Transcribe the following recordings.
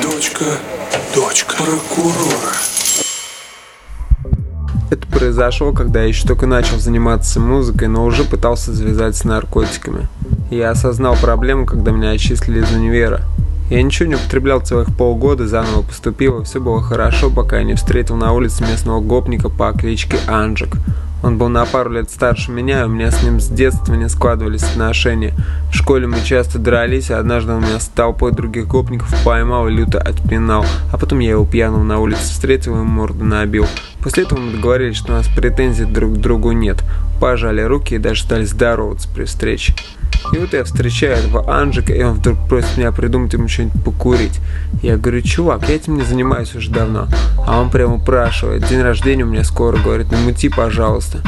Дочка, дочка прокурора. Это произошло, когда я еще только начал заниматься музыкой, но уже пытался завязать с наркотиками. Я осознал проблему, когда меня отчислили из универа. Я ничего не употреблял целых полгода, заново поступил, и все было хорошо, пока я не встретил на улице местного гопника по кличке Анжик. Он был на пару лет старше меня, и у меня с ним с детства не складывались отношения. В школе мы часто дрались, а однажды он меня с толпой других гопников поймал и люто отпинал. А потом я его пьяным на улице встретил и морду набил. После этого мы договорились, что у нас претензий друг к другу нет. Пожали руки и даже стали здороваться при встрече. И вот я встречаю этого Анжика, и он вдруг просит меня придумать ему что-нибудь покурить. Я говорю, чувак, я этим не занимаюсь уже давно. А он прямо упрашивает, день рождения у меня скоро, говорит, намути, пожалуйста.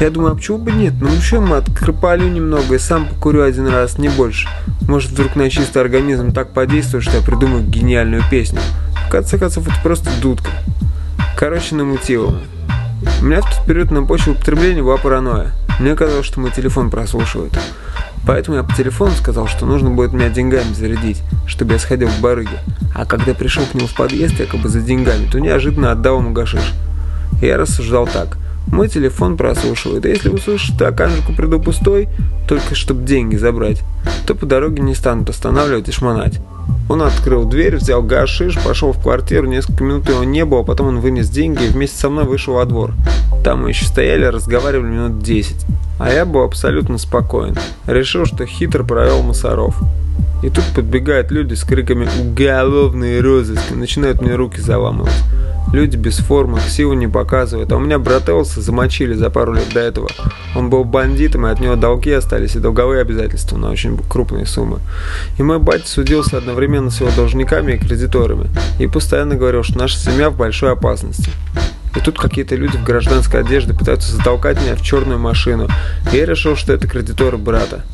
Я думаю, а почему бы нет? Ну что, мы открыпалю немного и сам покурю один раз, не больше. Может, вдруг на чистый организм так подействует, что я придумаю гениальную песню. В конце концов, это просто дудка. Короче, намутил. У меня в тот период на почве употребления была паранойя. Мне казалось, что мой телефон прослушивает. Поэтому я по телефону сказал, что нужно будет меня деньгами зарядить, чтобы я сходил в барыги. А когда пришел к нему в подъезд, якобы за деньгами, то неожиданно отдал ему гашиш. Я рассуждал так. Мой телефон прослушивает, а если услышит, что оканжику приду пустой, только чтобы деньги забрать, то по дороге не станут останавливать и шмонать. Он открыл дверь, взял гашиш, пошел в квартиру, несколько минут его не было, потом он вынес деньги и вместе со мной вышел во двор. Там мы еще стояли, разговаривали минут десять. А я был абсолютно спокоен. Решил, что хитро провел мусоров. И тут подбегают люди с криками «Уголовный розыск!» и начинают мне руки заламывать. Люди без формы, силу не показывают. А у меня брат Элса замочили за пару лет до этого. Он был бандитом, и от него долги остались, и долговые обязательства на очень крупные суммы. И мой батя судился одновременно с его должниками и кредиторами. И постоянно говорил, что наша семья в большой опасности. И тут какие-то люди в гражданской одежде пытаются затолкать меня в черную машину. И я решил, что это кредиторы брата.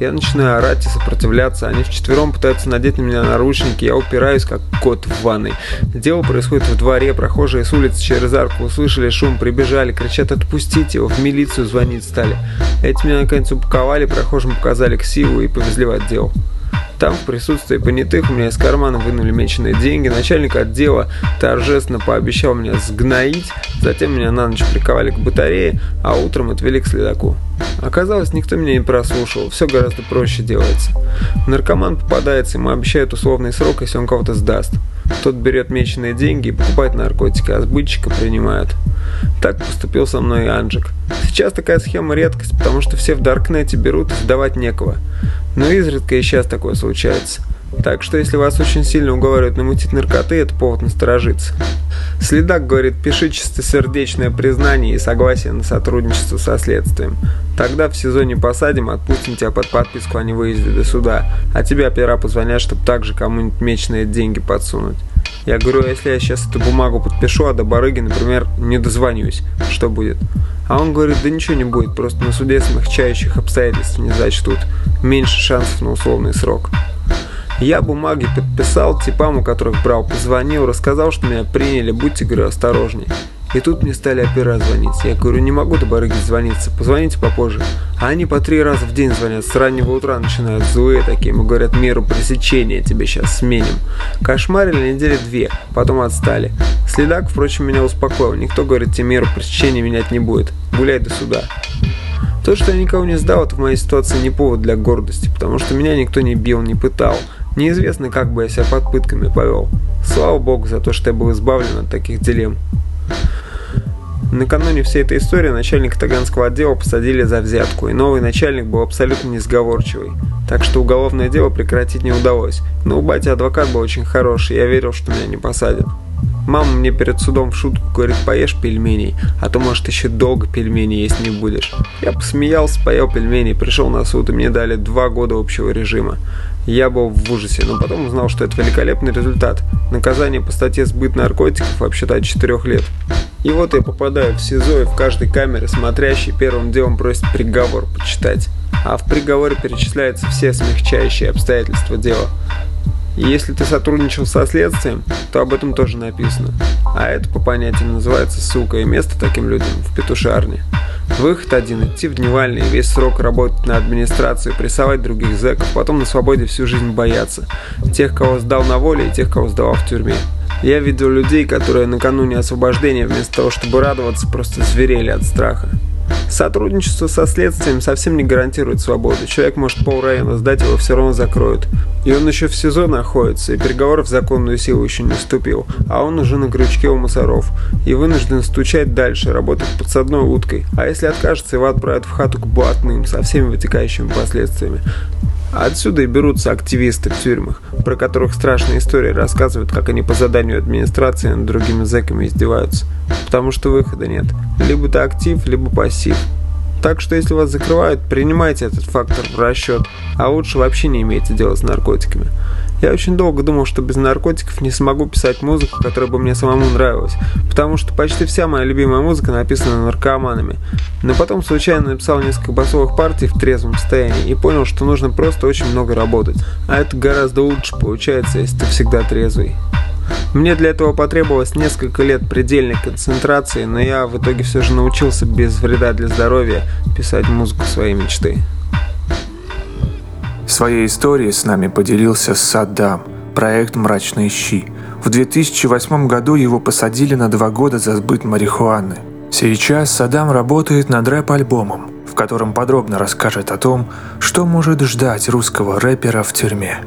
Я начинаю орать и сопротивляться. Они вчетвером пытаются надеть на меня наручники. Я упираюсь, как кот в ванной. Дело происходит в дворе. Прохожие с улицы через арку услышали шум, прибежали, кричат «отпустите его!» В милицию звонить стали. Эти меня наконец упаковали, прохожим показали ксиву и повезли в отдел. Там, в присутствии понятых, у меня из кармана вынули меченые деньги. Начальник отдела торжественно пообещал меня сгноить. Затем меня на ночь приковали к батарее, а утром отвели к следаку. Оказалось, никто меня не прослушал. Все гораздо проще делается. Наркоман попадается, ему обещают условный срок, если он кого-то сдаст. Тот берет меченые деньги и покупает наркотики, а сбытчика принимают. Так поступил со мной и Анджик. Сейчас такая схема редкость, потому что все в Даркнете берут сдавать некого. Но изредка и сейчас такое случается. Так что если вас очень сильно уговаривают намутить наркоты, это повод насторожиться. Следак говорит, пиши чистосердечное признание и согласие на сотрудничество со следствием. Тогда в сезоне посадим, отпустим тебя под подписку о невыезде до суда, а тебе опера позвонят, чтобы также кому-нибудь меченые деньги подсунуть. Я говорю, а если я сейчас эту бумагу подпишу, а до барыги, например, не дозвонюсь, что будет? А он говорит, да ничего не будет, просто на суде смягчающих обстоятельств не зачтут. Меньше шансов на условный срок. Я бумаги подписал, типам, у которых брал, позвонил, рассказал, что меня приняли, будьте, говорю, осторожней. И тут мне стали опера звонить. Я говорю, не могу до барыги звониться, позвоните попозже. А они по три раза в день звонят, с раннего утра начинают злые такие. Мы говорят, меру пресечения тебе сейчас сменим. Кошмарили недели две, потом отстали. Следак, впрочем, меня успокоил. Никто, говорит, тебе меру пресечения менять не будет. Гуляй до суда. То, что я никого не сдал, это в моей ситуации не повод для гордости, потому что меня никто не бил, не пытал. Неизвестно, как бы я себя под пытками повел. Слава богу за то, что я был избавлен от таких дилемм. Накануне всей этой истории начальника Таганского отдела посадили за взятку, и новый начальник был абсолютно несговорчивый. Так что уголовное дело прекратить не удалось. Но у бати адвокат был очень хороший, я верил, что меня не посадят. Мама мне перед судом в шутку говорит, поешь пельменей, а то, может, еще долго пельмени есть не будешь. Я посмеялся, поел пельмени, пришел на суд, и мне дали два года общего режима. Я был в ужасе, но потом узнал, что это великолепный результат. Наказание по статье «Сбыт наркотиков» вообще-то от 4 лет. И вот я попадаю в СИЗО, и в каждой камере смотрящий первым делом просит приговор почитать. А в приговоре перечисляются все смягчающие обстоятельства дела. Если ты сотрудничал со следствием, то об этом тоже написано. А это по понятиям называется ссылка и место таким людям в петушарне. Выход один – идти в дневальный, весь срок работать на администрацию, прессовать других зэков, потом на свободе всю жизнь бояться. Тех, кого сдал на воле и тех, кого сдавал в тюрьме. Я видел людей, которые накануне освобождения вместо того, чтобы радоваться, просто зверели от страха. Сотрудничество со следствием совсем не гарантирует свободу. Человек может пол района сдать, его все равно закроют. И он еще в СИЗО находится, и переговор в законную силу еще не вступил, а он уже на крючке у мусоров. И вынужден стучать дальше, работать подсадной уткой. А если откажется, его отправят в хату к блатным, со всеми вытекающими последствиями. Отсюда и берутся активисты в тюрьмах, про которых страшные истории рассказывают, как они по заданию администрации над другими зэками издеваются. Потому что выхода нет. Либо ты актив, либо пассив. Так что если вас закрывают, принимайте этот фактор в расчет, а лучше вообще не имейте дела с наркотиками. Я очень долго думал, что без наркотиков не смогу писать музыку, которая бы мне самому нравилась, потому что почти вся моя любимая музыка написана наркоманами. Но потом случайно написал несколько басовых партий в трезвом состоянии и понял, что нужно просто очень много работать. А это гораздо лучше получается, если ты всегда трезвый. Мне для этого потребовалось несколько лет предельной концентрации, но я в итоге все же научился без вреда для здоровья писать музыку своей мечты. Своей историей с нами поделился Саддам, проект «Мрачные щи». В 2008 году его посадили на два года за сбыт марихуаны. Сейчас Саддам работает над рэп-альбомом, в котором подробно расскажет о том, что может ждать русского рэпера в тюрьме.